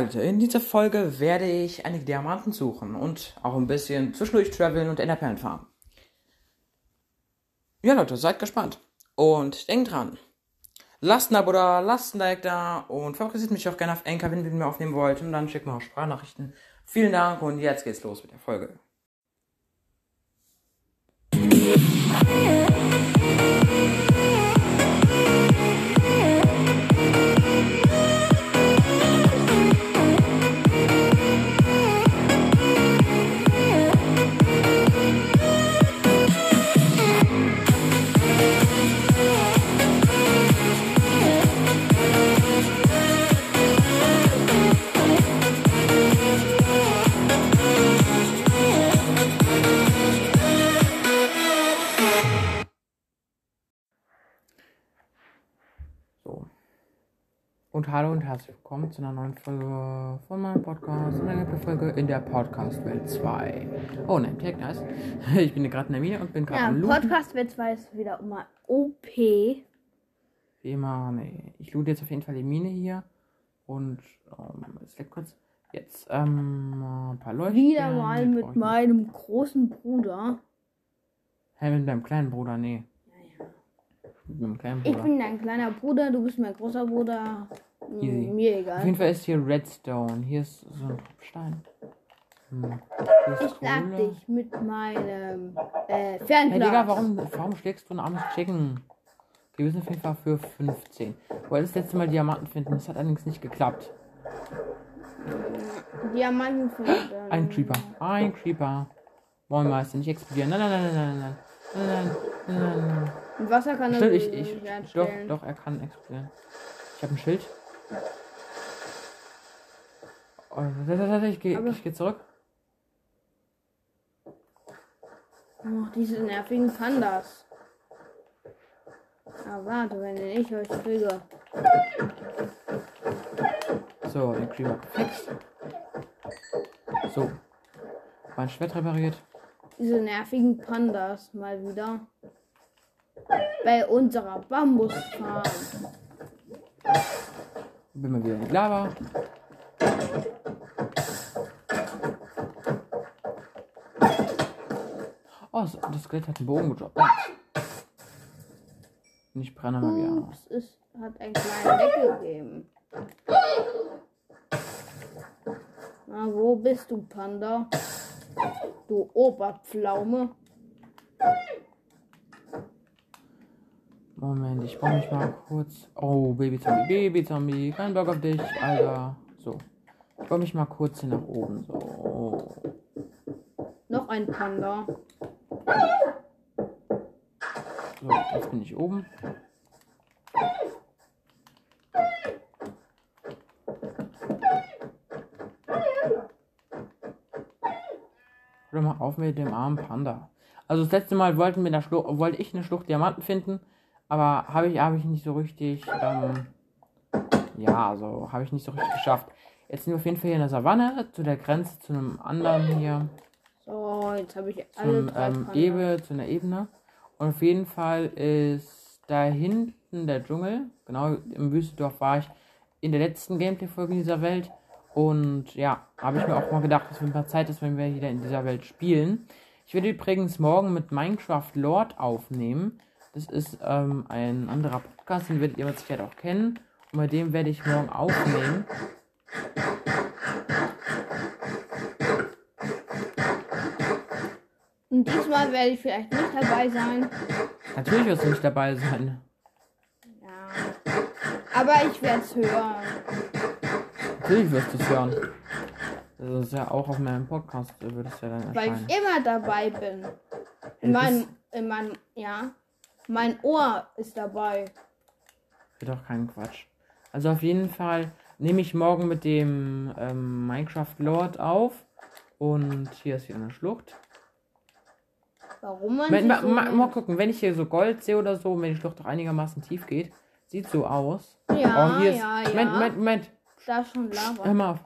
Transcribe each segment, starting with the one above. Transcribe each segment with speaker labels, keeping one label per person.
Speaker 1: Leute, in dieser Folge werde ich einige Diamanten suchen und auch ein bisschen zwischendurch traveln und Enderperlen farmen. Ja Leute, seid gespannt. Und denkt dran, lasst ein Abo da, lasst ein Like da und favorisiert mich auch gerne auf Anchor, wenn ihr mir aufnehmen wollt. Und dann schickt mir auch Sprachnachrichten. Vielen Dank und jetzt geht's los mit der Folge. Und hallo und herzlich willkommen zu einer neuen Folge von meinem Podcast, eine Folge in der Podcast-Welt 2. Oh, nein, Tag, nice. Ich bin gerade in der Mine und bin gerade
Speaker 2: Ja,
Speaker 1: am Looten.
Speaker 2: Podcast wird zwar jetzt wieder immer OP.
Speaker 1: Wie immer, nee. Ich loot jetzt auf jeden Fall die Mine hier. Und, ähm, es leckt kurz. Jetzt, ähm, ein paar Leuchten.
Speaker 2: Wieder mal mit meinem großen Bruder.
Speaker 1: Hä, mit deinem kleinen Bruder, nee.
Speaker 2: Ich bin dein kleiner Bruder, du bist mein großer Bruder. Hm,
Speaker 1: Easy.
Speaker 2: Mir
Speaker 1: Auf
Speaker 2: egal.
Speaker 1: jeden Fall ist hier Redstone. Hier ist so ein Tropfstein. Hm.
Speaker 2: Ich schlag dich mit meinem äh,
Speaker 1: Hey
Speaker 2: Fernglas.
Speaker 1: Digga, warum, warum schlägst du ein armes Chicken? Wir sind auf jeden Fall für 15. Wollte das letzte Mal Diamanten finden, das hat allerdings nicht geklappt.
Speaker 2: Diamanten finden.
Speaker 1: Ein Creeper, ein Creeper. Wollen wir es nicht explodieren? Nein, nein, nein, nein, nein, nein. Nein, nein, nein, nein, nein.
Speaker 2: Mit Wasser kann er
Speaker 1: Stimmt, ich,
Speaker 2: sich
Speaker 1: ich,
Speaker 2: nicht
Speaker 1: doch, doch, er kann explodieren. Ich habe ein Schild. Oh, Ich gehe ich geh zurück.
Speaker 2: Oh, diese nervigen Pandas. Ah, warte, wenn ich euch kriege.
Speaker 1: So, den Creeper gefixt. So. Mein Schwert repariert.
Speaker 2: Diese nervigen Pandas mal wieder. Bei unserer Bambusfarm.
Speaker 1: Bin mal wieder in die Lava. Oh, das- Skelett hat einen Bogen gedroppt. Und ich brenne mal wieder aus.
Speaker 2: Es hat einen kleinen Deckel gegeben. Na, wo bist du, Panda? Du Oberpflaume.
Speaker 1: Moment, ich baue mich mal kurz. Oh, Baby-Zombie, Baby-Zombie. Kein Bock auf dich, Alter. So. Ich baue mich mal kurz hier nach oben. So.
Speaker 2: Noch ein Panda.
Speaker 1: So, jetzt bin ich oben. Hör mal auf mit dem armen Panda. Also das letzte Mal wollten wir in der Schlucht, wollte ich eine Schlucht Diamanten finden, aber habe ich, habe ich nicht so richtig, ähm, ja, also habe ich nicht so richtig geschafft. Jetzt sind wir auf jeden Fall hier in der Savanne, zu der Grenze zu einem anderen hier
Speaker 2: So, jetzt habe ich alle
Speaker 1: zum
Speaker 2: drei
Speaker 1: ähm,
Speaker 2: Panda.
Speaker 1: Ebe, zu einer Ebene. Und auf jeden Fall ist da hinten der Dschungel. Genau, im Wüstendorf war ich in der letzten Gameplay-Folge dieser Welt. Und ja, habe ich mir auch mal gedacht, dass es mal Zeit ist, wenn wir wieder in dieser Welt spielen. Ich werde übrigens morgen mit Minecraft Lord aufnehmen. Das ist ähm, ein anderer Podcast, den werdet ihr mit Sicherheit auch kennen. Und bei dem werde ich morgen aufnehmen.
Speaker 2: Und diesmal werde ich vielleicht nicht dabei sein.
Speaker 1: Natürlich wirst du nicht dabei sein.
Speaker 2: Ja. Aber ich werde es hören.
Speaker 1: Natürlich wirst du es hören. Das ist ja auch auf meinem Podcast, wird es ja dann
Speaker 2: Weil
Speaker 1: erscheinen.
Speaker 2: ich immer dabei bin. In meinem, in meinem, ja. Mein Ohr ist dabei.
Speaker 1: Wird doch kein Quatsch. Also auf jeden Fall nehme ich morgen mit dem ähm, Minecraft Lord auf. Und hier ist wieder eine Schlucht.
Speaker 2: Warum man
Speaker 1: Mal,
Speaker 2: sich
Speaker 1: mal,
Speaker 2: so nennt?
Speaker 1: mal gucken, wenn ich hier so Gold sehe oder so, wenn die Schlucht doch einigermaßen tief geht. Sieht so aus.
Speaker 2: Ja,
Speaker 1: oh, hier ist.
Speaker 2: ja,
Speaker 1: Moment,
Speaker 2: ja.
Speaker 1: Moment, Moment.
Speaker 2: Da ist schon
Speaker 1: Hör
Speaker 2: Lava.
Speaker 1: mal auf.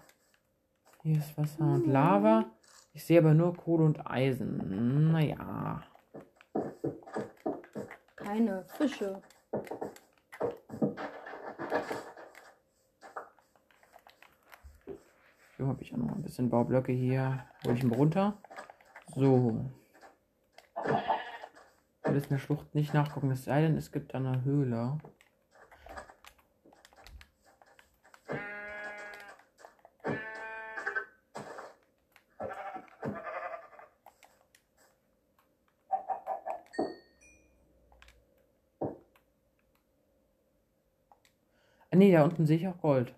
Speaker 1: Hier ist Wasser und Lava. Ich sehe aber nur Kohle und Eisen. Naja.
Speaker 2: Keine Fische.
Speaker 1: Richtung habe ich auch noch ein bisschen Baublöcke hier. Hol ich ihn runter. So. Ich jetzt in der Schlucht nicht nachgucken, es sei denn, es gibt da eine Höhle. Nee, da unten sehe ich auch Gold.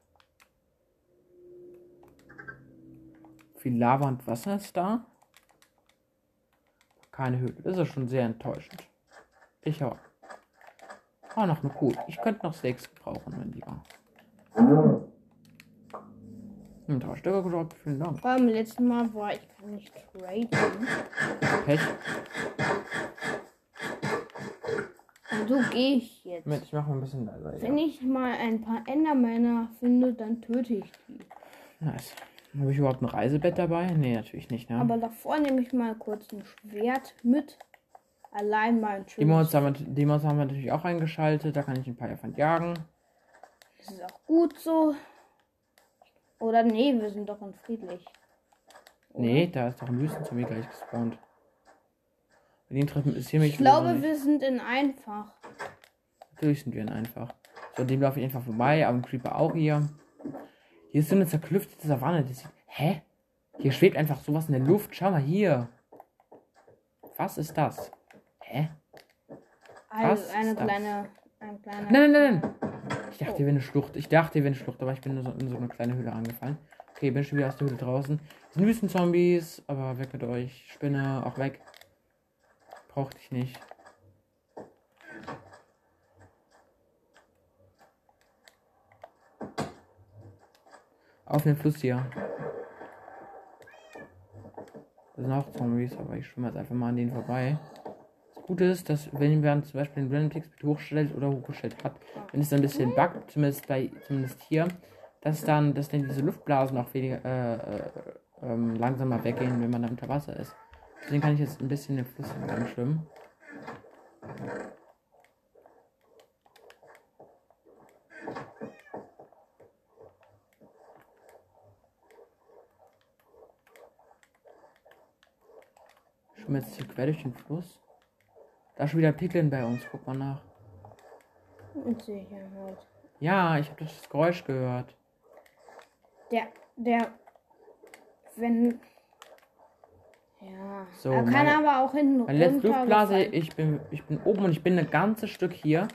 Speaker 1: Viel Lava und Wasser ist da. Keine Höhle. Das ist schon sehr enttäuschend. Ich auch. Ah, noch eine Kuh. Ich könnte noch Steaks gebrauchen, mein Lieber. Hm, drei Stücke gedroppt. Vielen Dank.
Speaker 2: Beim letzten Mal war ich kann nicht traden.
Speaker 1: Pech.
Speaker 2: So gehe ich jetzt.
Speaker 1: Moment, ich mache mal ein bisschen leiser. Ja.
Speaker 2: Wenn ich mal ein paar Endermänner finde, dann töte ich die.
Speaker 1: Nice. Habe ich überhaupt ein Reisebett dabei? Nee, natürlich nicht, ne?
Speaker 2: Aber davor nehme ich mal kurz ein Schwert mit. Allein mal ein
Speaker 1: Die
Speaker 2: schönes.
Speaker 1: Mods, haben wir, die Mods haben wir natürlich auch eingeschaltet. Da kann ich ein paar davon jagen.
Speaker 2: Das ist auch gut so. Oder nee, wir sind doch in friedlich. Oder?
Speaker 1: Nee, da ist doch ein Wüstenzombie gleich gespawnt. Die interessieren mich
Speaker 2: Ich glaube, wir sind in einfach.
Speaker 1: Natürlich sind wir ihn einfach. So, dem laufe ich einfach vorbei, aber ein Creeper auch hier. Hier ist so eine zerklüftete Savanne. Das sieht, hä? Hier schwebt einfach sowas in der Luft. Schau mal hier. Was ist das? Hä?
Speaker 2: Also
Speaker 1: Was
Speaker 2: eine
Speaker 1: ist das?
Speaker 2: kleine. Ein kleiner.
Speaker 1: Nein, nein, nein, nein. Ich dachte, hier wäre eine Schlucht. Ich dachte, hier wäre eine Schlucht, aber ich bin nur so in so eine kleine Höhle angefallen. Okay, bin schon wieder aus der Höhle draußen. Das sind Wüstenzombies, aber weg mit euch. Spinne, auch weg. Brauchte ich nicht. Auf den Fluss hier. Das sind auch Zombies, aber ich schwimme jetzt einfach mal an denen vorbei. Das Gute ist, dass wenn man zum Beispiel den Random Speed hochstellt oder hochgestellt hat, wenn es ein bisschen buggt, zumindest bei zumindest hier, dass dann, dass dann diese Luftblasen auch weniger äh, äh, ähm, langsamer weggehen, wenn man da unter Wasser ist. Deswegen kann ich jetzt ein bisschen den Fluss entlang schwimmen. Ich schwimme jetzt hier quer durch den Fluss. Da ist schon wieder Piglin bei uns, guck mal nach.
Speaker 2: Mit Sicherheit.
Speaker 1: Ja, ich habe das Geräusch gehört.
Speaker 2: Der, der, wenn. Ja.
Speaker 1: So,
Speaker 2: er kann
Speaker 1: meine-
Speaker 2: aber auch hinten
Speaker 1: Meine letzte Luftblase, ich bin, ich bin oben und ich bin ein ganzes Stück hier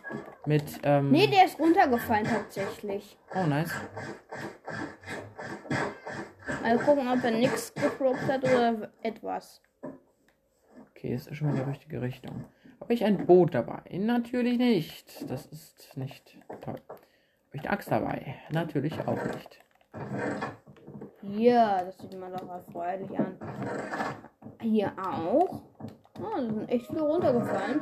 Speaker 1: mit. Ähm,
Speaker 2: Nee, der ist runtergefallen tatsächlich.
Speaker 1: oh, nice.
Speaker 2: Mal gucken, ob er nichts gedroppt hat oder etwas.
Speaker 1: Okay, ist schon mal in die richtige Richtung. Habe ich ein Boot dabei? Natürlich nicht. Das ist nicht toll. Habe ich eine Axt dabei? Natürlich auch nicht.
Speaker 2: Hier, das sieht man doch erfreulich an. Hier auch. Da sind echt viele runtergefallen.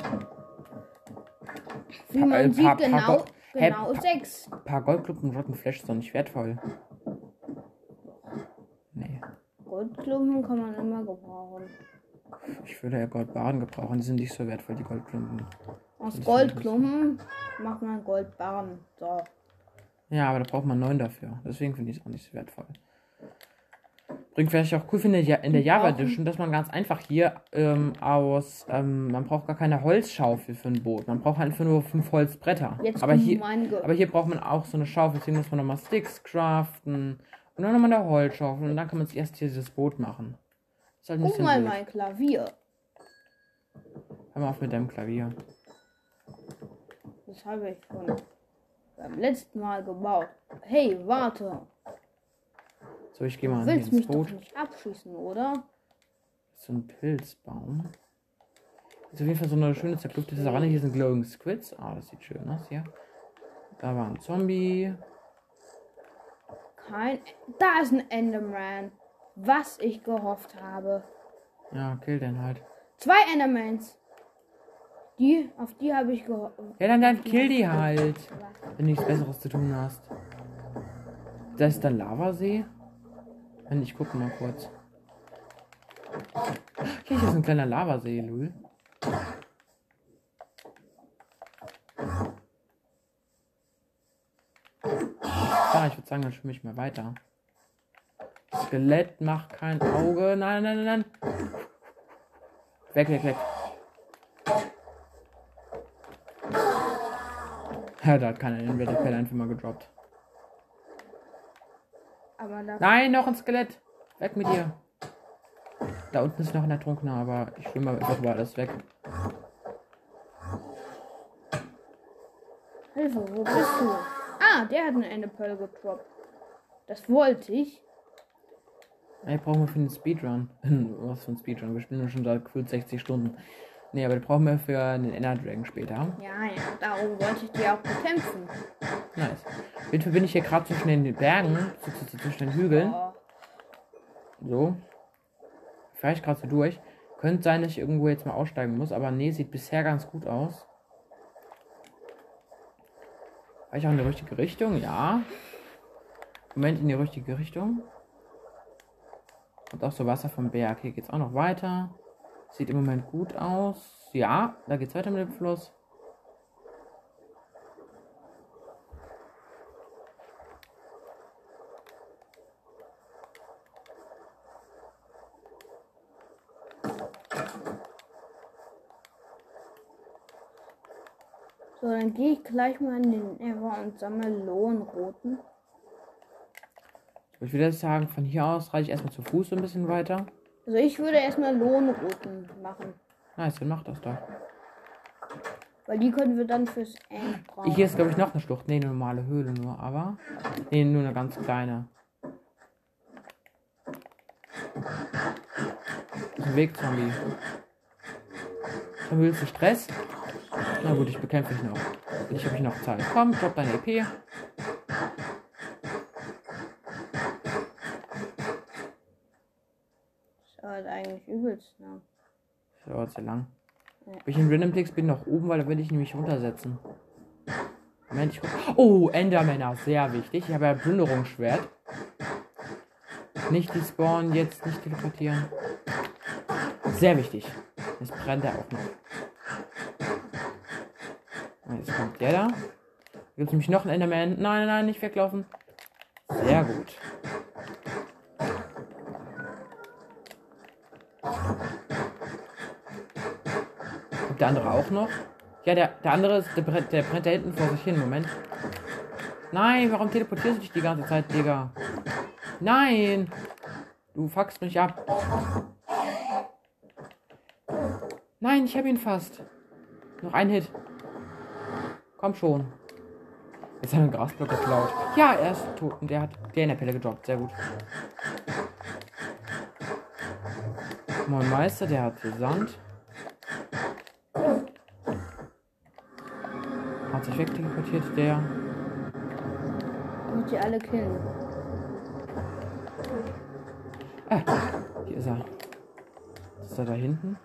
Speaker 2: Wie man
Speaker 1: pa-
Speaker 2: sieht,
Speaker 1: pa-
Speaker 2: genau,
Speaker 1: Hä,
Speaker 2: genau
Speaker 1: pa-
Speaker 2: sechs.
Speaker 1: Ein paar Goldklumpen Rotten Flash doch nicht wertvoll. Nee.
Speaker 2: Goldklumpen kann man immer gebrauchen.
Speaker 1: Ich würde ja Goldbarren gebrauchen. Die sind nicht so wertvoll, die Goldklumpen.
Speaker 2: Aus Goldklumpen macht man Goldbarren. So.
Speaker 1: Ja, aber da braucht man neun dafür. Deswegen finde ich es auch nicht so wertvoll. Bringt vielleicht auch cool finde in der Java Edition, dass man ganz einfach hier ähm, aus, ähm, man braucht gar keine Holzschaufel für ein Boot. Man braucht einfach nur fünf Holzbretter.
Speaker 2: Jetzt
Speaker 1: aber hier, aber hier braucht man auch so eine Schaufel, deswegen muss man nochmal Sticks craften und dann nochmal eine Holzschaufel und dann kann man sich erst hier dieses Boot machen. Ist halt
Speaker 2: Guck mal
Speaker 1: blöd.
Speaker 2: mein Klavier.
Speaker 1: Hör mal auf mit deinem Klavier.
Speaker 2: Das habe ich schon beim letzten Mal gebaut. Hey, warte.
Speaker 1: So, ich gehe mal
Speaker 2: Du willst
Speaker 1: ins
Speaker 2: mich doch
Speaker 1: Boot.
Speaker 2: nicht abschießen, oder?
Speaker 1: So ein Pilzbaum. Ist auf jeden Fall so eine schöne zerklüftete Savanne. Hier sind Glowing Squids. Ah, das sieht schön aus hier. Da war ein Zombie.
Speaker 2: Kein. Da ist ein Enderman. Was ich gehofft habe.
Speaker 1: Ja, kill den halt.
Speaker 2: Zwei Endermans. Die, auf die habe ich gehofft.
Speaker 1: Ja, dann, dann kill die halt. Wenn du nichts Besseres zu tun hast. Da ist der Lavasee. Ich gucke mal kurz. Hier ist ein kleiner Lavasee, Lul. Ja, ich würde sagen, dann schwimme ich mal weiter. Skelett macht kein Auge. Nein, nein, nein, nein. Weg, weg, weg. Ja, da hat keiner den Wetterpell einfach mal gedroppt.
Speaker 2: Aber da.
Speaker 1: Nein, noch ein Skelett. Weg mit dir. Da unten ist noch ein Ertrunkener, aber ich will mal einfach über alles weg.
Speaker 2: Hilfe, wo bist du? Ah, der hat eine Enderpearl gedroppt. Das wollte ich.
Speaker 1: Ey, brauchen wir für den Speedrun. Was für ein Speedrun? Wir spielen schon seit gefühlt 60 Stunden. Nee, aber den brauchen wir für den Ender Dragon später.
Speaker 2: Ja, ja, darum wollte ich die auch bekämpfen.
Speaker 1: Nice. Fall bin ich hier gerade zwischen den Bergen, zwischen den Hügeln.
Speaker 2: Oh,
Speaker 1: So. Fahre ich gerade so durch. Könnte sein, dass ich irgendwo jetzt mal aussteigen muss, aber nee, sieht bisher ganz gut aus. War ich auch in die richtige Richtung? Ja. Moment, in die richtige Richtung. Und auch so Wasser vom Berg. Hier geht's auch noch weiter. Sieht im Moment gut aus. Ja, da geht's weiter mit dem Fluss.
Speaker 2: So, dann gehe ich gleich mal in den Ever und sammle Lohnroten.
Speaker 1: Ich würde sagen, von hier aus reiche ich erstmal zu Fuß so ein bisschen weiter.
Speaker 2: Also ich würde erstmal Lohnroten machen.
Speaker 1: Nice, dann mach das doch.
Speaker 2: Weil die können wir dann fürs End brauchen.
Speaker 1: Hier ist, glaube ich, noch eine Schlucht. Nee, eine normale Höhle nur, aber. Nee, nur eine ganz kleine. Ein Wegzombie. Willst du Stress? Na gut, ich bekämpfe dich noch. Ich habe noch Zeit. Komm, drop deine EP.
Speaker 2: Das dauert lang.
Speaker 1: Das dauert sehr lang. Bin ich in Random Ticks bin noch oben, weil da will ich nämlich runtersetzen. Moment, ich guck. Oh, Endermänner, sehr wichtig. Ich habe ja Plünderungsschwert. Nicht die spawnen, jetzt nicht teleportieren. Sehr wichtig. Jetzt brennt er auch noch. Ah, Jetzt kommt der da. Gibt es nämlich noch einen Enderman? Nein, nein, nein, nicht weglaufen. Sehr gut. Der andere auch noch? Ja, der, der andere ist, der, brennt- der brennt da hinten vor sich hin. Moment. Nein, warum teleportierst du dich die ganze Zeit, Digga? Nein! Du fuckst mich ab. Nein, ich hab ihn fast. Noch ein Hit. Komm schon. Jetzt hat er einen Grasblock geklaut. Ja, er ist tot und der hat der in der Pelle gedroppt. Sehr gut. Moin Meister, der hat Sand. Hat sich wegteleportiert, der.
Speaker 2: Ich muss die alle killen.
Speaker 1: Ah, hier ist er. Ist er da hinten?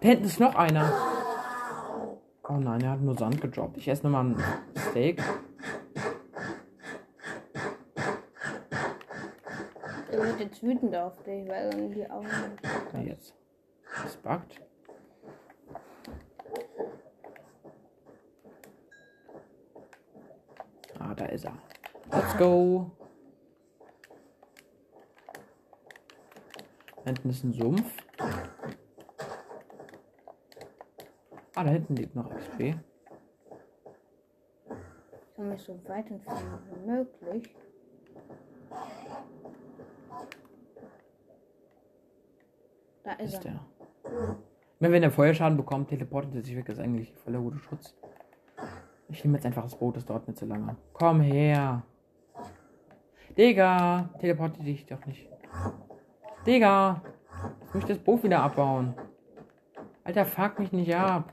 Speaker 1: Da hinten ist noch einer. Oh nein, er hat nur Sand gedroppt. Ich esse nochmal ein Steak.
Speaker 2: Er wird jetzt wütend auf dich, weil er die Augen.
Speaker 1: Na jetzt. Das buggt. Ah, da ist er. Let's go. Da hinten ist ein Sumpf. Ah, da hinten liegt noch XP.
Speaker 2: Ich kann mich so weit entfernen wie möglich. Da ist,
Speaker 1: Ist
Speaker 2: er.
Speaker 1: der. Wenn er Feuerschaden bekommt, teleportet er sich weg. Das ist eigentlich voller guter Schutz. Ich nehme jetzt einfach das Boot, das dauert nicht so lange. Komm her. Digga, teleportiert dich doch nicht. Digga, ich möchte das Boot wieder abbauen. Alter, fuck mich nicht ab.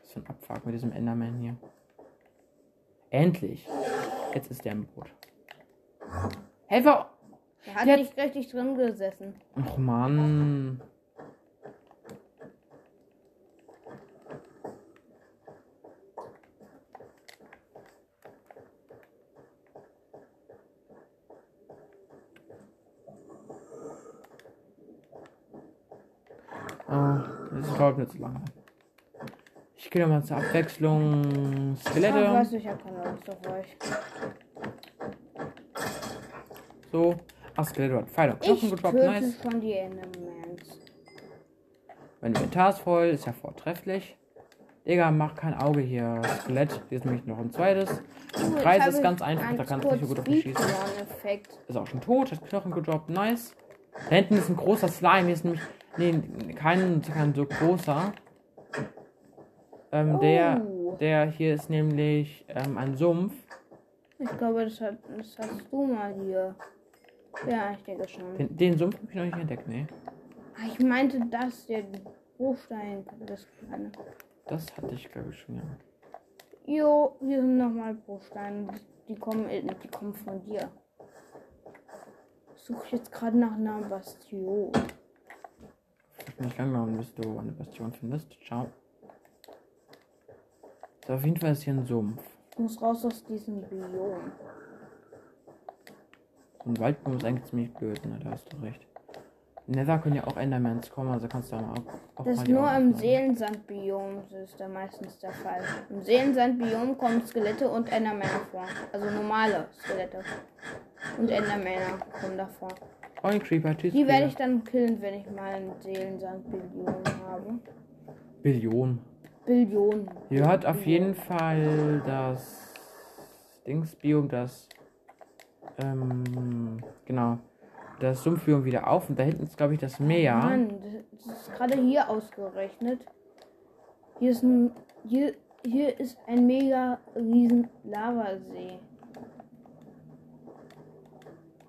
Speaker 1: Was für ein Abfuck mit diesem Enderman hier. Endlich. Jetzt ist der im Boot. Helfer!
Speaker 2: Er hat
Speaker 1: Jetzt-
Speaker 2: nicht richtig drin gesessen.
Speaker 1: Och Mann. Oh, das dauert nicht so lange. Ich gehe mal zur Abwechslung Skelette.
Speaker 2: ich habe keine Lust auf euch.
Speaker 1: So. Ach, Skeletor hat Pfeil und Knochen
Speaker 2: Ich
Speaker 1: gedroppt. Nice.
Speaker 2: schon die Endermans.
Speaker 1: Mein Inventar ist voll. Ist ja vortrefflich. Digga, mach kein Auge hier. Skelett. Hier ist nämlich noch ein zweites. Der Preis ist
Speaker 2: ich
Speaker 1: ganz einfach. Da kannst du nicht so gut auf mich schießen. Ist auch schon tot. Hat Knochen gedroppt. Nice. Da hinten ist ein großer Slime. Hier ist nämlich. Nee, kein, kein so großer. Ähm, der,
Speaker 2: Oh.
Speaker 1: der hier ist nämlich ähm, ein Sumpf.
Speaker 2: Ich glaube, das, hat, das hast du mal hier. Ja, ich denke schon.
Speaker 1: Den, den Sumpf habe ich noch nicht entdeckt.
Speaker 2: Ah, Ich meinte das, der Bruchstein. Das kleine.
Speaker 1: Das hatte ich, glaube ich, schon, ja.
Speaker 2: Jo, hier sind nochmal Bruchsteine. Die kommen, äh, die kommen von dir. Ich suche jetzt gerade nach einer Bastion.
Speaker 1: Ich bin nicht angenommen, bis du eine Bastion findest. Ciao. So, auf jeden Fall ist hier ein Sumpf.
Speaker 2: Ich muss raus aus diesem Biom.
Speaker 1: So ein Waldbaum ist eigentlich ziemlich blöd, ne? Da hast du recht. Nether können ja auch Endermans kommen, also kannst du auch, auch
Speaker 2: Das ist nur im. Seelensandbiom, das ist da meistens der Fall. Im Seelensandbiom kommen Skelette und Endermänner vor. Also normale Skelette. Und Endermänner kommen davor.
Speaker 1: Oh, ein Creeper.
Speaker 2: Die werde ich dann killen, wenn ich mal ein Seelensandbiom habe.
Speaker 1: Billion.
Speaker 2: Billionen.
Speaker 1: Hier hat auf jeden Fall das Dingsbiom, das ähm, genau, das Sumpfbiom wieder auf und da hinten ist glaube ich das Meer.
Speaker 2: Mann, das ist gerade hier ausgerechnet. Hier ist ein hier, hier ist ein mega riesen Lavasee.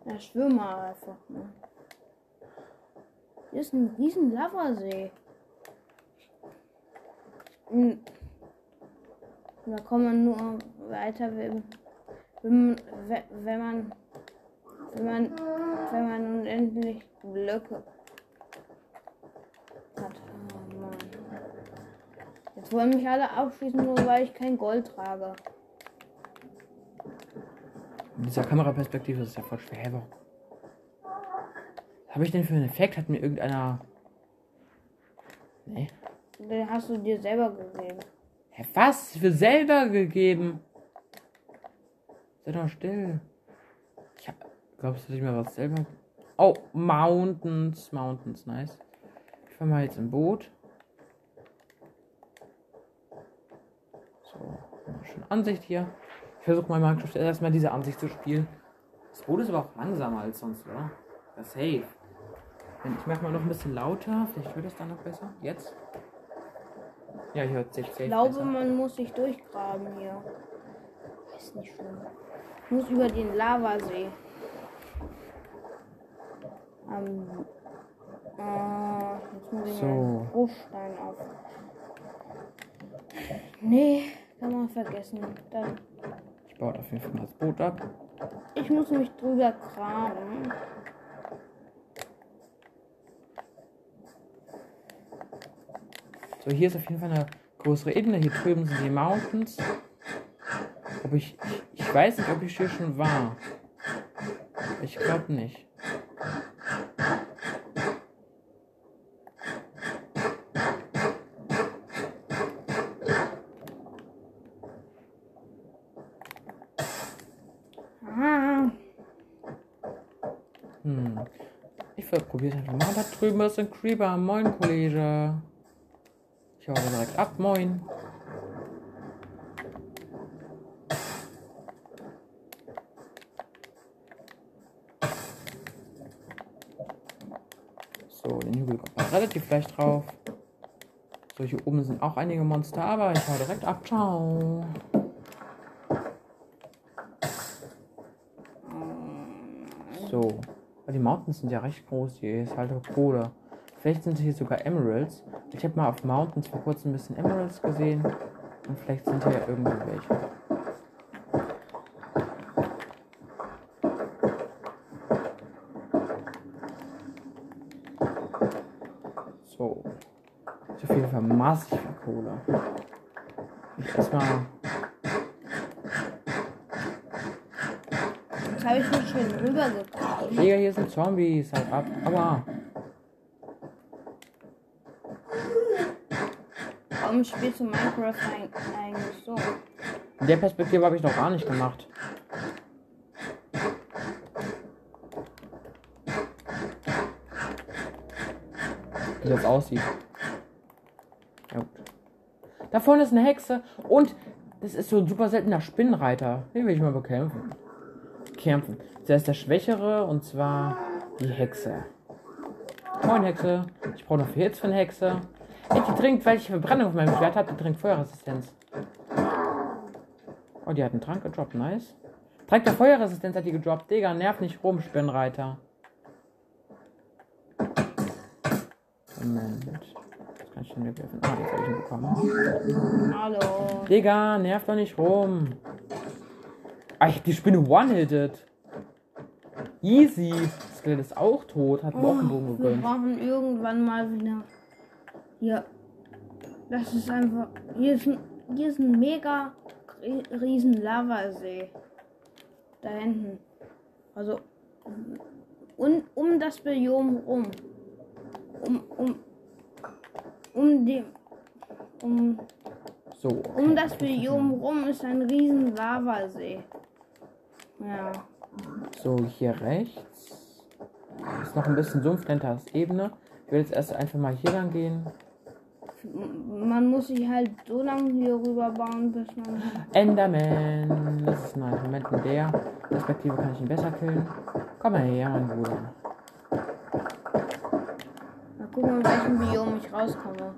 Speaker 2: Ja, schwimm mal einfach mal. Hier ist ein riesen Lavasee. Hm. Da kommt man nur weiter, wenn, wenn, wenn man wenn man wenn man unendlich Blöcke hat. Oh Mann. Jetzt wollen mich alle abschließen, nur weil ich kein Gold trage.
Speaker 1: In dieser Kameraperspektive ist es ja voll schwer. Hä, warum? Was habe ich denn für einen Effekt? Hat mir irgendeiner. Nee.
Speaker 2: Den hast du dir selber gegeben.
Speaker 1: Hä, was? Für selber gegeben? Sei doch still. Ich hab. Glaubst du, dass ich mir was selber. Oh, Mountains. Mountains, nice. Ich fahr mal jetzt im Boot. So, schön Ansicht hier. Ich versuche mal Minecraft erstmal diese Ansicht zu spielen. Das Boot ist aber auch langsamer als sonst, oder? Ja, safe. Ich mache mal noch ein bisschen lauter. Vielleicht wird es dann noch besser. Jetzt? Ja, hört sich safe
Speaker 2: Ich glaube,
Speaker 1: besser.
Speaker 2: man muss sich durchgraben hier. Ist nicht schlimm. Ich muss über den Lavasee. Ähm, äh, jetzt muss ich
Speaker 1: So.
Speaker 2: meinen Bruchstein auf. Nee, kann man vergessen. Dann,
Speaker 1: Ich baue auf jeden Fall das Boot ab.
Speaker 2: ich muss mich drüber graben.
Speaker 1: So, hier ist auf jeden Fall eine größere Ebene. Hier drüben sind die Mountains. Ob ich, ich, ich weiß nicht, ob ich hier schon war. Ich glaube nicht.
Speaker 2: Ah,
Speaker 1: Hm. Ich probiere es einfach mal. Da drüben ist ein Creeper. Moin, Kollege. Ich hau direkt ab. Moin. So, den Hügel kommt man relativ leicht drauf. So, hier oben sind auch einige Monster, aber ich hau direkt ab. Ciao. So. Aber die Mountains sind ja recht groß. Hier ist halt auch Kohle. Vielleicht sind hier sogar Emeralds. Ich habe mal auf Mountains vor kurzem ein bisschen Emeralds gesehen. Und vielleicht sind hier ja irgendwo welche. So. Ist auf jeden Fall massig viel Kohle. Ich erstmal.
Speaker 2: jetzt habe ich mich schön rübergegraben. Ne?
Speaker 1: Digga, hier sind Zombies. Halt ab. Aua.
Speaker 2: Warum spielst du Minecraft eigentlich so?
Speaker 1: In der Perspektive habe ich noch gar nicht gemacht. Wie das aussieht. Ja, gut. Da vorne ist eine Hexe und das ist so ein super seltener Spinnenreiter. Den will ich mal bekämpfen. Kämpfen. Zuerst der Schwächere und zwar die Hexe. Moin Hexe. Ich brauche noch vier Hits eine Hexe. Ey, die trinkt, weil ich Verbrennung auf meinem Schwert habe, die trinkt Feuerresistenz. Oh, die hat einen Trank gedroppt, nice. Trank der Feuerresistenz hat die gedroppt. Digga, nerv nicht rum, Spinnenreiter. Moment. Was kann ich denn hier werfen? Ah, jetzt habe ich ihn bekommen.
Speaker 2: Hallo.
Speaker 1: Digga, nerv doch nicht rum. Ah, ich hab die Spinne one-hitted. Easy. Das Skelett ist auch tot. Hat mir auch einen Bogen
Speaker 2: Oh, Wir
Speaker 1: gegönnt.
Speaker 2: brauchen irgendwann mal wieder. Hier. Das ist einfach. Hier ist ein, hier ist ein mega ri- riesen Lavasee. Da hinten. Also. Um, um das Biom rum. Um, um, um die. Um,
Speaker 1: So.
Speaker 2: um das Biom rum ist ein riesen Lavasee. Ja.
Speaker 1: So, hier rechts. Ist noch ein bisschen Sumpf als Ebene. Ich will jetzt erst einfach mal hier lang gehen.
Speaker 2: Man muss sich halt so lange hier rüber bauen, bis man.
Speaker 1: Enderman. Das ist nice. Moment, in der Perspektive kann ich ihn besser killen. Komm mal her, mein Bruder.
Speaker 2: Mal gucken, in welchem Biom ich rauskomme.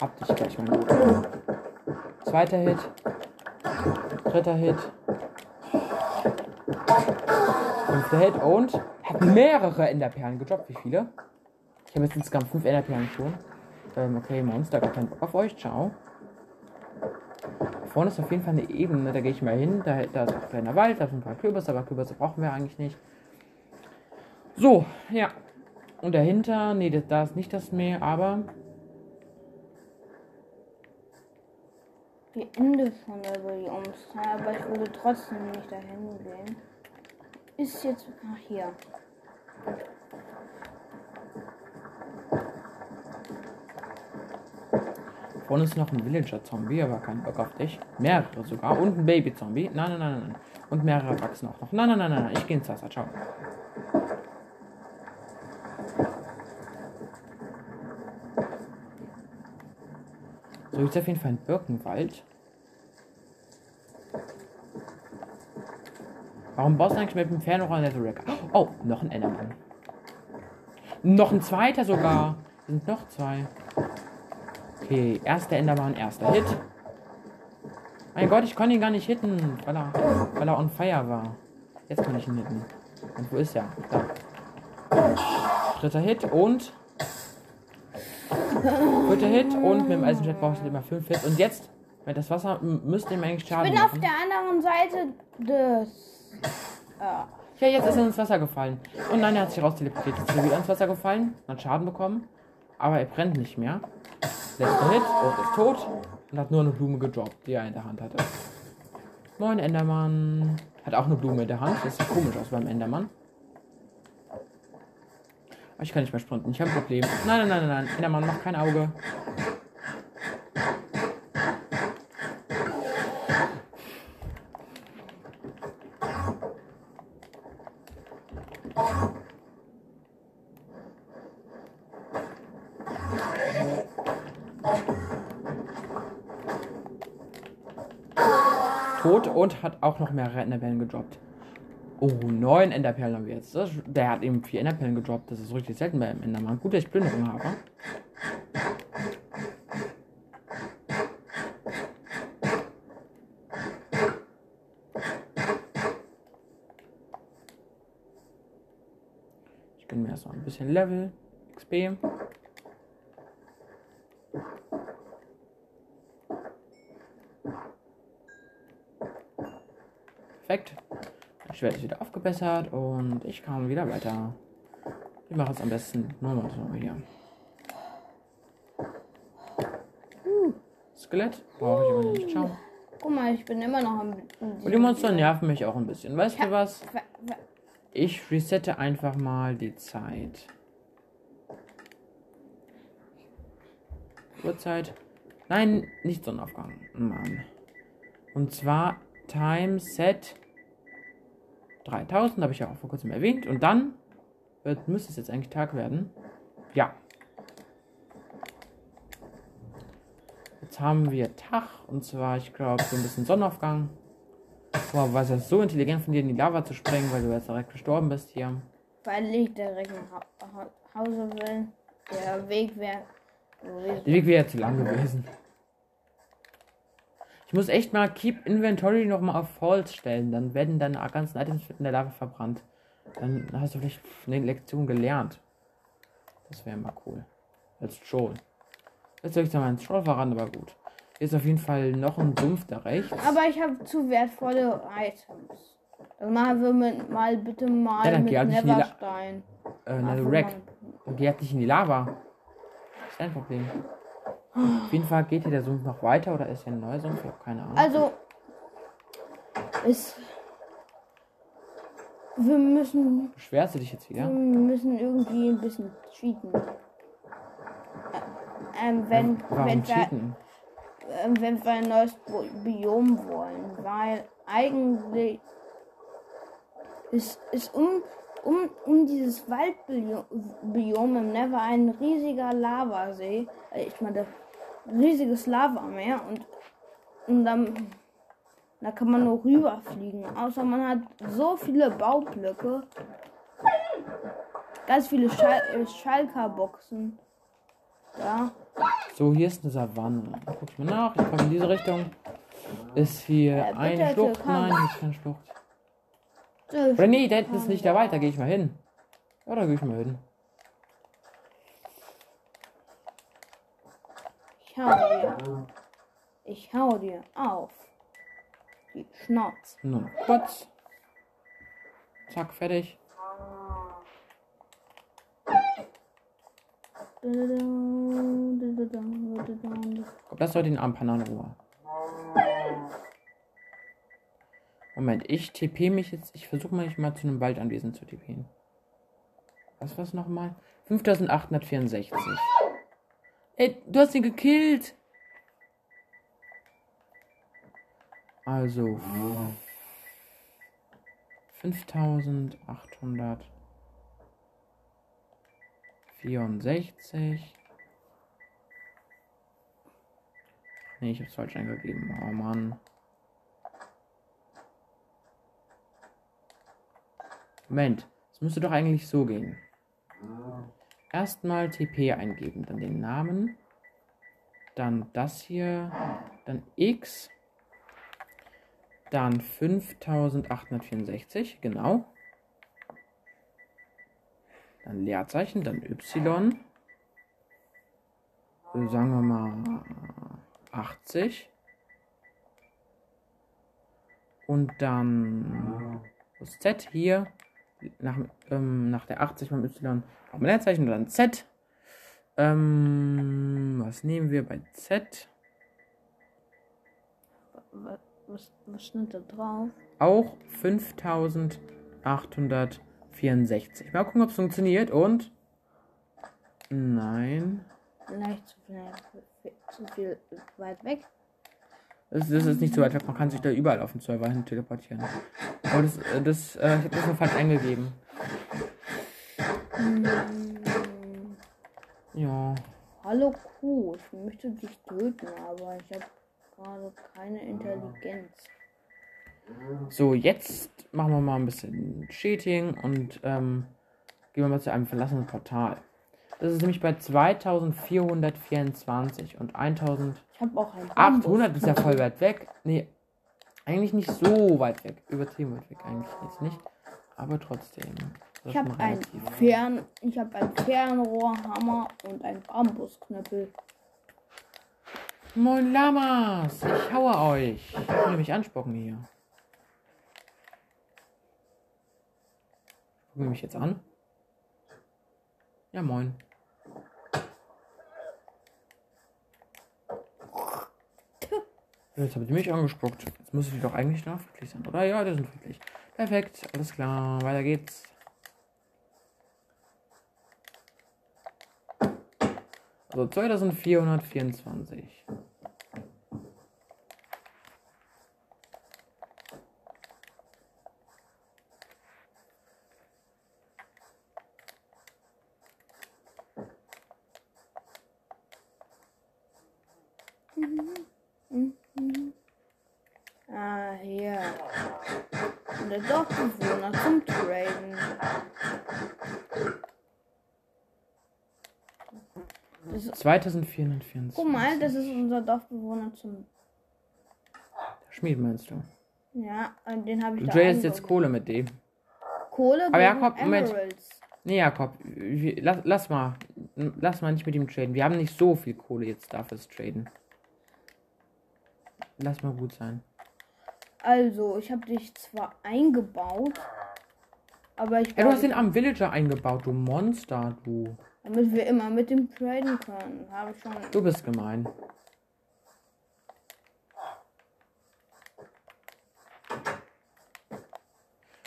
Speaker 1: Hab dich gleich, mein Bruder. Zweiter Hit. Dritter Hit. Fünfter Hit und hat mehrere Enderperlen gedroppt. Wie viele? Ich habe jetzt insgesamt fünf Enderperlen schon. Ähm, okay, Monster, gar keinen Bock auf euch. Ciao. Vorne ist auf jeden Fall eine Ebene, da gehe ich mal hin. Da, da ist auch ein kleiner Wald, da sind ein paar Kürbisse, aber Kürbisse brauchen wir eigentlich nicht. So, ja. Und dahinter, nee, da ist nicht das Meer, aber
Speaker 2: Ende von der Biomsteil, aber ich würde trotzdem nicht dahin gehen. Ist jetzt. Ach, hier.
Speaker 1: Vorne ist noch ein Villager-Zombie, aber kein Bock auf dich. Mehrere sogar. Und ein Baby-Zombie. Nein, nein, nein, nein. Und mehrere wachsen auch noch. Nein, nein, nein, nein. Ich gehe ins Wasser. Ciao. So, jetzt auf jeden Fall ein Birkenwald. Warum baust du eigentlich mit dem Fernrohr Netherrack? Oh, noch ein Enderman. Noch ein zweiter sogar. Sind noch zwei. Okay, erster Enderman, erster Hit. Mein Gott, ich konnte ihn gar nicht hitten, weil er, weil er on fire war. Jetzt kann ich ihn hitten. Und wo ist er? Da. Dritter Hit und. Vierter Hit und mit dem Eisenjet brauche ich immer fünf Hits. Und jetzt, mit das Wasser müsste ihm eigentlich
Speaker 2: Ich
Speaker 1: Schaden
Speaker 2: bin auf
Speaker 1: machen.
Speaker 2: der anderen Seite des. Ah,
Speaker 1: Ja, jetzt ist er ins Wasser gefallen. Und nein, er hat sich raus teleportiert. Jetzt ist er wieder ins Wasser gefallen, hat Schaden bekommen. Aber er brennt nicht mehr. Letzter Hit und ist tot. Und hat nur eine Blume gedroppt, die er in der Hand hatte. Moin, Endermann. Hat auch eine Blume in der Hand. Das sieht komisch aus beim Endermann. Ich kann nicht mehr sprinten. Ich habe ein Problem. Nein, nein, nein, nein, nein. Endermann macht kein Auge. Tot und hat auch noch mehrere Enderperlen gedroppt. Oh, neun Enderperlen haben wir jetzt. Das, der hat eben vier Enderperlen gedroppt. Das ist richtig selten beim Endermann. Gut, dass ich Plünderung habe. Ich gönne mir erstmal ein bisschen Level. XP. Perfekt. Das Schwert ist wieder aufgebessert und ich kann wieder weiter. Ich mache es am besten nur mal so hier. Skelett brauche ich aber nicht. Ciao.
Speaker 2: guck mal, ich bin immer noch am.
Speaker 1: Und die Monster nerven mich auch ein bisschen. Weißt du was?
Speaker 2: Wa- wa-
Speaker 1: Ich resette einfach mal die Zeit. Uhrzeit. Nein, nicht Sonnenaufgang. Mann. Und zwar Time Set 3000, habe ich ja auch vor kurzem erwähnt. Und dann wird, müsste es jetzt eigentlich Tag werden. Ja. Jetzt haben wir Tag und zwar, ich glaube, so ein bisschen Sonnenaufgang. Boah, war es ja so intelligent von dir in die Lava zu sprengen, weil du jetzt direkt gestorben bist hier.
Speaker 2: Weil ich direkt nach Ha- Ha- Hause will. Der Weg wäre.
Speaker 1: Der Weg wäre zu lang gewesen. Ich muss echt mal Keep Inventory nochmal auf False stellen. Dann werden deine ganzen Items in der Lava verbrannt. Dann hast du vielleicht eine Lektion gelernt. Das wäre mal cool. Als Troll. Jetzt soll ich da mal ins Troll verraten, aber gut. Hier ist auf jeden Fall noch ein Sumpf da rechts.
Speaker 2: Aber ich habe zu wertvolle Items. Dann machen wir mit, mal bitte mal
Speaker 1: Ja, dann
Speaker 2: mit
Speaker 1: halt die
Speaker 2: Neverstein.
Speaker 1: Äh, na, du
Speaker 2: Ach,
Speaker 1: Rack.
Speaker 2: Mann.
Speaker 1: Geh halt nicht in die Lava. Das ist dein Problem. Auf jeden Fall geht hier der Sumpf noch weiter oder ist hier ein neuer Sumpf? Ich habe keine Ahnung.
Speaker 2: Also, es. Wir müssen,
Speaker 1: Beschwerst du dich jetzt
Speaker 2: wir
Speaker 1: wieder?
Speaker 2: müssen irgendwie ein bisschen cheaten. Ähm, wenn,
Speaker 1: Warum
Speaker 2: wenn, wir,
Speaker 1: cheaten?
Speaker 2: ähm, wenn wir ein neues Biom wollen, weil eigentlich ist, ist um, um, um dieses Waldbiom Biom im Never ein riesiger Lavasee. Äh, ich meine, ein riesiges Lavameer und, und dann da kann man nur rüberfliegen. Außer man hat so viele Baublöcke. Ganz viele Schal äh, Schalker-Boxen. Ja.
Speaker 1: So, hier ist eine Savanne. Guck ich mal nach. Ich komme in diese Richtung. Ist hier
Speaker 2: Äh,
Speaker 1: eine Schlucht? Nein, hier ist keine Schlucht. Oder nee, da hinten ist nicht da weiter. Gehe ich mal hin. Ja, da gehe ich mal hin.
Speaker 2: Ich hau dir. Ich hau dir auf. Die Schnauze.
Speaker 1: Noch kurz. Zack, fertig. Komm, lass heute den Armpanner in Ruhe. Moment, ich TP mich jetzt. Ich versuche mal, mich mal zu einem Waldanwesen zu TPen. Was war's nochmal? 5864. Ey, du hast ihn gekillt! Also. 5864. Nee, ich hab's falsch eingegeben. Oh Mann. Moment, es müsste doch eigentlich so gehen. Erstmal TP eingeben, dann den Namen, dann das hier, dann X, dann 5864, genau. Dann Leerzeichen, dann Y. Sagen wir mal 80. Und dann das Z hier. Nach, ähm, nach der 80 beim Y auch ein Leerzeichen und dann Z. Ähm, was nehmen wir bei Z?
Speaker 2: Was, was, was stand da drauf?
Speaker 1: Auch 5864. Mal gucken, ob es funktioniert. Und. Nein.
Speaker 2: Vielleicht zu viel, zu viel weit weg.
Speaker 1: Das, das ist nicht so weit weg. Man kann sich da überall auf dem Server hin teleportieren. Aber das, äh, das, äh, ich habe das nur falsch eingegeben.
Speaker 2: Hm,
Speaker 1: Ja.
Speaker 2: hallo Kuh, ich möchte dich töten, aber ich habe gerade keine Intelligenz.
Speaker 1: So, jetzt machen wir mal ein bisschen Cheating und ähm, gehen wir mal zu einem verlassenen Portal. Das ist nämlich bei 2424 und 1800.
Speaker 2: Ich habe auch ein
Speaker 1: 800 ist ja voll weit weg. Nee, eigentlich nicht so weit weg. Übertrieben weit weg eigentlich jetzt nicht. Aber trotzdem.
Speaker 2: Ich habe ein. Fern, ich habe ein Fernrohrhammer und ein Bambusknüppel.
Speaker 1: Moin Lamas, ich haue euch. Ich will nämlich anspucken hier. Gucken wir mich jetzt an? Ja, moin. Jetzt habe ich mich angespuckt. Jetzt müssen die doch eigentlich friedlich sein, oder? Ja, die sind friedlich. Perfekt, alles klar. Weiter geht's. Also 2424.
Speaker 2: der Dorfbewohner zum Traden. Das ist,
Speaker 1: 2424.
Speaker 2: guck mal, das ist unser Dorfbewohner zum.
Speaker 1: Schmied meinst du?
Speaker 2: Ja, äh, den habe ich
Speaker 1: Du
Speaker 2: da
Speaker 1: tradest jetzt
Speaker 2: eingebaut.
Speaker 1: Kohle mit dem.
Speaker 2: Kohle
Speaker 1: Aber Jakob, Moment. Nee, Jakob, wir, lass, lass mal. Lass mal nicht mit ihm traden. Wir haben nicht so viel Kohle jetzt dafür Traden. Lass mal gut sein.
Speaker 2: Also, ich habe dich zwar eingebaut, aber ich
Speaker 1: Ey, du hast den am Villager eingebaut, du Monster, du.
Speaker 2: damit wir immer mit dem traden können, habe ich schon.
Speaker 1: Du bist gemein.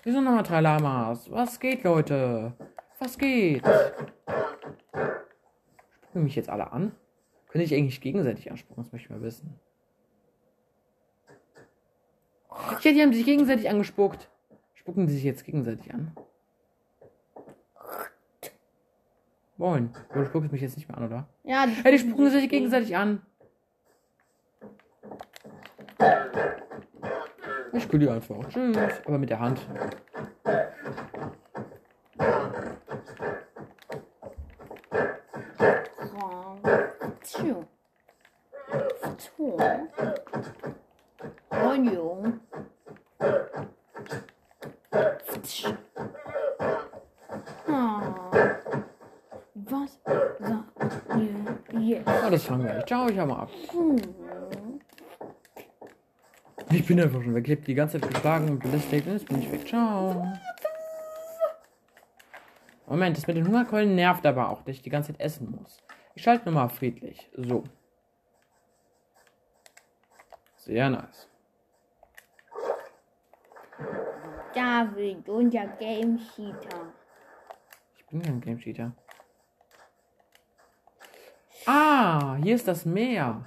Speaker 1: Wir sind nochmal drei Lamas. Was geht, Leute? Was geht? Spucken mich jetzt alle an? Könnte ich eigentlich gegenseitig anspucken? Das möchte ich mal wissen. Ja, die haben sich gegenseitig angespuckt. Spucken die sich jetzt gegenseitig an? Moin. Du spuckst mich jetzt nicht mehr an, oder?
Speaker 2: Ja, die,
Speaker 1: Ja, die spucken sich gegenseitig an. Ich kühl die einfach. Tschüss. Aber mit der Hand.
Speaker 2: Tjo. Tjo. Moin, Jung. Tsch. Ah. Was sagt ihr jetzt?
Speaker 1: Ja, das ist langweilig. Ciao, ich hau mal ab.
Speaker 2: Hm.
Speaker 1: Ich bin einfach schon weg. Ich hab die ganze Zeit geschlagen und belästigt und jetzt bin ich weg. Ciao. Moment, das mit den Hungerkeulen nervt aber auch, dass ich die ganze Zeit essen muss. Ich schalte nur mal friedlich. So. Sehr nice.
Speaker 2: David, unser Game Cheater.
Speaker 1: Ich bin kein Game Cheater. Ah, hier ist das Meer.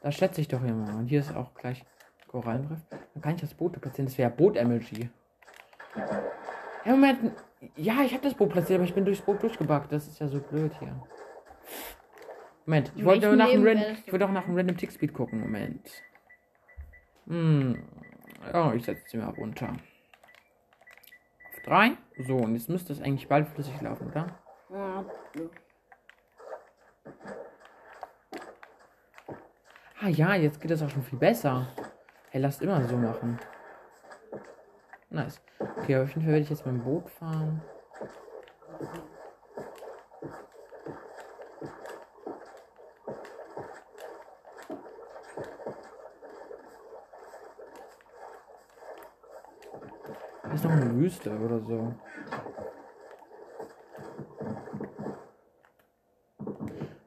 Speaker 1: Da schätze ich doch immer. Und hier ist auch gleich Korallenriff. Dann kann ich das Boot platzieren. Das wäre Boot-Emoji. Ja, Moment. Ja, ich habe das Boot platziert, aber ich bin durchs Boot durchgebackt. Das ist ja so blöd hier. Moment, ich wollte nach einem
Speaker 2: Leben
Speaker 1: Random, ich wollte auch nach einem Random Tick Speed gucken. Moment. Hm. Ja, ich setze sie mal runter. Auf drei. So, und jetzt müsste es eigentlich bald flüssig laufen, oder?
Speaker 2: Ja,
Speaker 1: Ah ja, jetzt geht das auch schon viel besser. Hey, lasst immer so machen. Nice. Okay, auf jeden Fall werde ich jetzt mit dem Boot fahren. Hier ist noch eine Wüste oder so.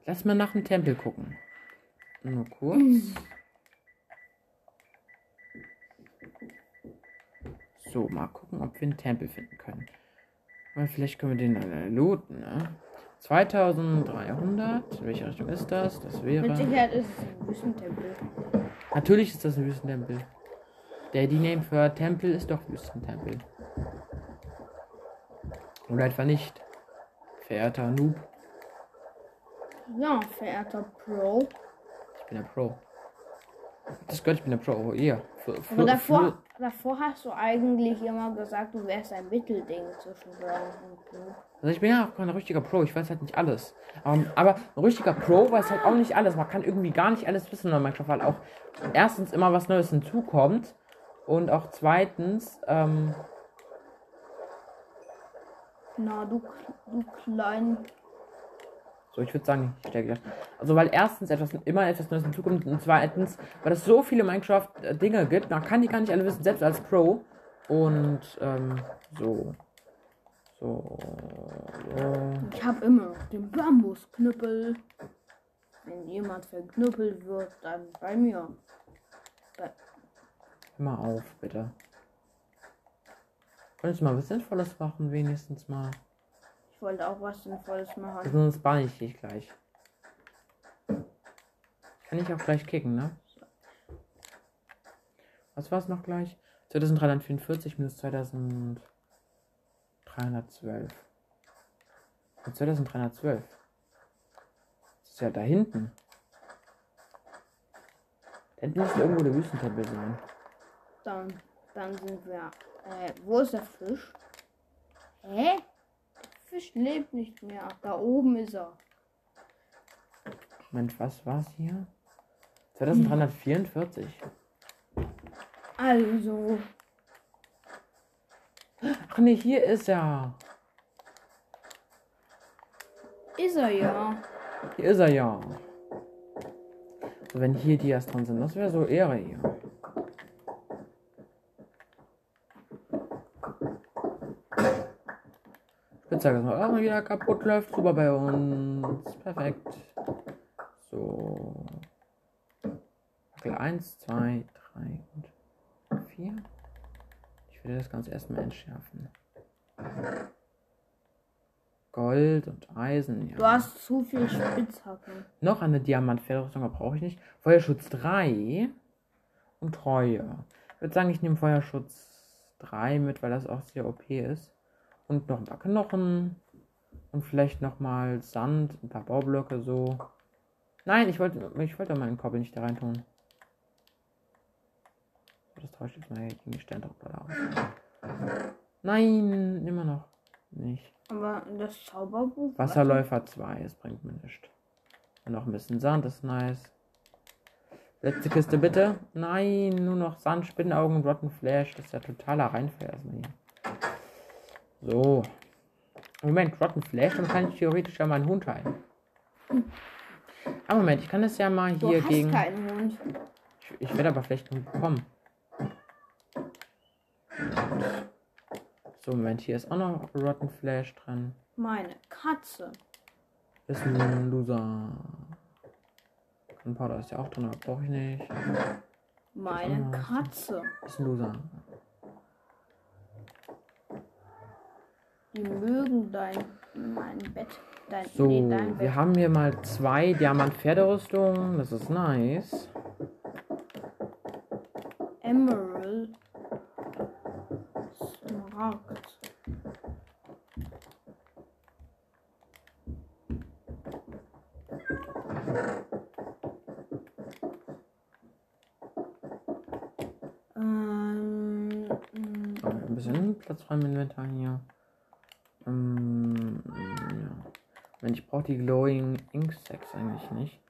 Speaker 1: Lass mal nach dem Tempel gucken. Nur kurz. So, mal gucken, ob wir einen Tempel finden können. Weil vielleicht können wir den looten, ne? 2300. In welche Richtung ist das? Das
Speaker 2: mit
Speaker 1: wäre.
Speaker 2: Sicherheit ist es ein Wüstentempel.
Speaker 1: Natürlich ist das ein Wüstentempel. Der die Name für Tempel ist doch Wüstentempel. Oder etwa nicht. Verehrter Noob,
Speaker 2: Ja, verehrter Pro.
Speaker 1: Bin der Pro. Das gehört, ich bin der Pro. Für, für,
Speaker 2: Aber davor, davor hast du eigentlich immer gesagt, du wärst ein Mittelding zwischen Pro und Pro.
Speaker 1: Also ich bin ja auch kein richtiger Pro, ich weiß halt nicht alles. Ähm, aber ein richtiger Pro weiß halt auch nicht alles. Man kann irgendwie gar nicht alles wissen in Minecraft, weil auch erstens immer was Neues hinzukommt und auch zweitens, ähm,
Speaker 2: Na, du, du klein.
Speaker 1: So ich würde sagen, ich stärke das. Also weil erstens etwas immer etwas Neues hinzukommt und zweitens, weil es so viele Minecraft-Dinge gibt, man kann die gar nicht alle wissen, selbst als Pro. Und ähm, so. So. so.
Speaker 2: Ich habe immer noch den Bambusknüppel. Wenn jemand verknüppelt wird, dann bei mir. Bei,
Speaker 1: Hör mal auf, bitte. Könntest du mal was Sinnvolles machen, wenigstens mal?
Speaker 2: Ich wollte auch was Sinnvolles machen.
Speaker 1: Sonst bann ich dich gleich. Kann ich auch gleich kicken, ne? Was war es noch gleich? 2344 minus 2312. Und 2312. Das ist ja da hinten. Da hinten müsste irgendwo der Wüstentempel sein.
Speaker 2: Dann, dann sind wir Äh, wo ist der Fisch? Fisch lebt nicht mehr. Da oben ist er.
Speaker 1: Mensch, was war's hier? 2344.
Speaker 2: Also,
Speaker 1: Ach nee, hier ist er.
Speaker 2: ist er ja.
Speaker 1: Hier ist er ja. Wenn hier die erst dran sind, das wäre so Ehre hier. Spitzhacke ist mal auch wieder kaputt, läuft super bei uns. Perfekt. So. Fackel 1, 2, 3 und 4. Ich will das Ganze erstmal entschärfen. Gold und Eisen, ja.
Speaker 2: Du hast zu viel Spitzhacken.
Speaker 1: Noch eine Diamantfederrüstung, brauche ich nicht. Feuerschutz 3 und Treue. Ich würde sagen, ich nehme Feuerschutz 3 mit, weil das auch sehr OP ist. Und noch ein paar Knochen. Und vielleicht nochmal Sand, ein paar Baublöcke so. Nein, ich wollte ich wollte meinen Koppel nicht da rein tun. Das täuscht jetzt mal gegen die Sterndruckplatte aus. Nein, immer noch nicht.
Speaker 2: Aber das Zauberbuch.
Speaker 1: Wasserläufer 2, es bringt mir nichts. Und noch ein bisschen Sand, ist nice. Letzte Kiste bitte. Nein, nur noch Sand, Spinnenaugen und Rotten Flash. Das ist ja totaler Reinfall erstmal hier. So. Moment, Rotten Flash, dann kann ich theoretisch ja meinen Hund heilen. Aber Moment, ich kann das ja mal
Speaker 2: Du
Speaker 1: hier
Speaker 2: hast
Speaker 1: gegen.
Speaker 2: keinen Hund.
Speaker 1: Ich, ich werde aber vielleicht einen bekommen. So, Moment, hier ist auch noch Rotten Flash dran.
Speaker 2: Meine Katze.
Speaker 1: Ist ein Loser. Gunpowder ist ja auch drin, aber brauche ich nicht.
Speaker 2: Meine
Speaker 1: Ah,
Speaker 2: Katze.
Speaker 1: Ist ein Loser.
Speaker 2: Die mögen dein mein Bett. Dein,
Speaker 1: So,
Speaker 2: nee, dein
Speaker 1: wir
Speaker 2: Bett.
Speaker 1: haben hier mal zwei Diamant-Pferderüstungen. Das ist nice.
Speaker 2: Emerald. Smaragd. Ähm,
Speaker 1: Oh, ein bisschen Platz frei im Inventar hier. Ähm, ja. Moment, ich brauche die Glowing Ink Sacks eigentlich nicht.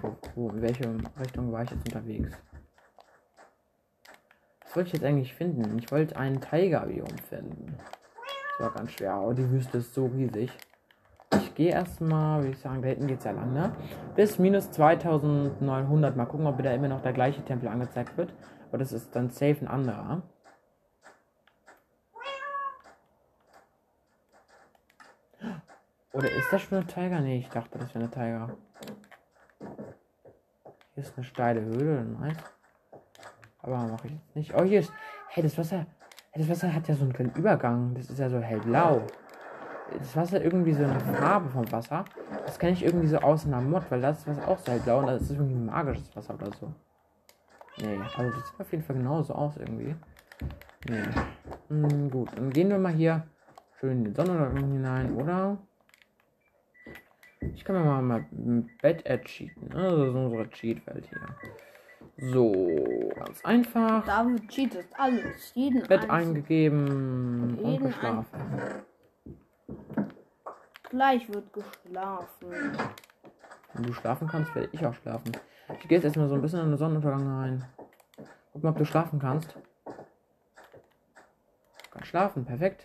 Speaker 1: Wo, wo, in welche Richtung war ich jetzt unterwegs? Was wollte ich jetzt eigentlich finden? Ich wollte einen Tiger-Biom finden. Das war ganz schwer, aber die Wüste ist so riesig. Ich gehe erstmal, würde ich sagen, da hinten geht es ja lang, ne? Bis minus 2900. Mal gucken, ob wieder immer noch der gleiche Tempel angezeigt wird. Aber das ist dann safe ein anderer. Oder ist das schon eine Tiger? Nee, ich dachte, das wäre eine Tiger. Hier ist eine steile Höhle, nice. Aber mache ich nicht. Oh, hier ist. Hey, das Wasser. Hey, das Wasser hat ja so einen kleinen Übergang. Das ist ja so hellblau. Das Wasser irgendwie so eine Farbe vom Wasser. Das kenne ich irgendwie so aus einer Mod, weil das Wasser auch so hellblau und das ist irgendwie magisches Wasser oder so. Nee, also das sieht auf jeden Fall genauso aus irgendwie. Nee. Hm, gut, dann gehen wir mal hier schön in den Sonnenuntergang hinein, oder? Ich kann mir mal mein Bett cheaten. Ne? Das ist unsere Cheat-Welt hier. So, ganz einfach.
Speaker 2: David cheatet alles. Jeden
Speaker 1: Bett
Speaker 2: einzelnen.
Speaker 1: eingegeben und
Speaker 2: Jeden
Speaker 1: geschlafen.
Speaker 2: Gleich wird geschlafen.
Speaker 1: Wenn du schlafen kannst, werde ich auch schlafen. Ich gehe jetzt erstmal so ein bisschen in den Sonnenuntergang rein. Guck mal, ob du schlafen kannst. Kann schlafen, perfekt.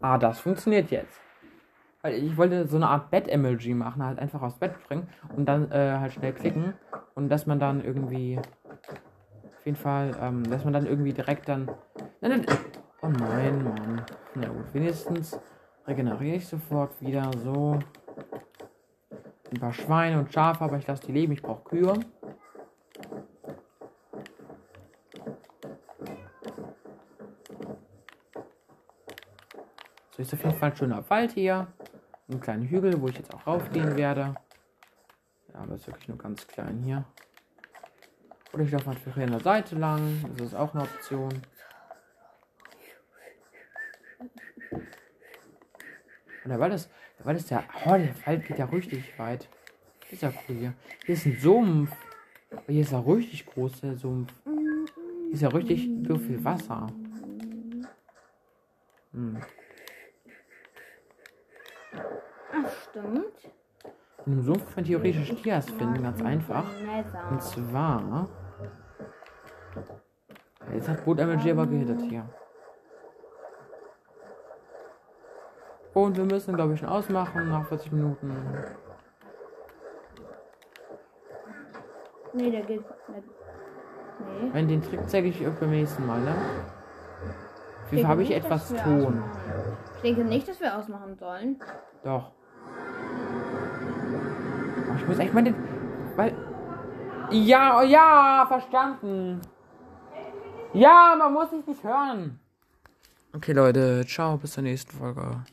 Speaker 1: Ah, das funktioniert jetzt. Weil ich wollte so eine Art Bett-Emoji machen, halt einfach aufs Bett springen und dann äh, halt schnell klicken. Und dass man dann irgendwie. Auf jeden Fall, ähm, dass man dann irgendwie direkt dann. Nein, nein. Oh nein, Mann. Na gut, wenigstens regeneriere ich sofort wieder so. Ein paar Schweine und Schafe, aber ich lasse die leben. Ich brauche Kühe. So ist auf jeden Fall ein schöner Wald hier. Ein kleiner Hügel, wo ich jetzt auch raufgehen werde. Ja, aber ist wirklich nur ganz klein hier. Oder ich laufe einfach hier an der Seite lang. Das ist auch eine Option. Und der Wald ist, der Wald ist ja, oh, der Wald geht ja richtig weit. Ist ja cool hier. Hier ist ein Sumpf. Hier ist ja richtig groß, der Sumpf. Ist ja richtig so viel Wasser. Hm.
Speaker 2: Ach, stimmt.
Speaker 1: In dem Sumpf kann man theoretisch Tias finden, ganz einfach. Und zwar. Jetzt hat Boot MLG aber gehittet hier. Und wir müssen, glaube ich, schon ausmachen nach 40 Minuten.
Speaker 2: Nee, der geht nicht. Nee.
Speaker 1: Wenn den Trick zeige ich euch beim nächsten Mal, ne? Fall habe ich etwas Ton.
Speaker 2: Ich denke nicht, dass wir ausmachen sollen.
Speaker 1: Doch. Ich muss echt mal den. Weil. Ja, oh ja, verstanden. Ja, man muss sich nicht hören. Okay, Leute, ciao, bis zur nächsten Folge.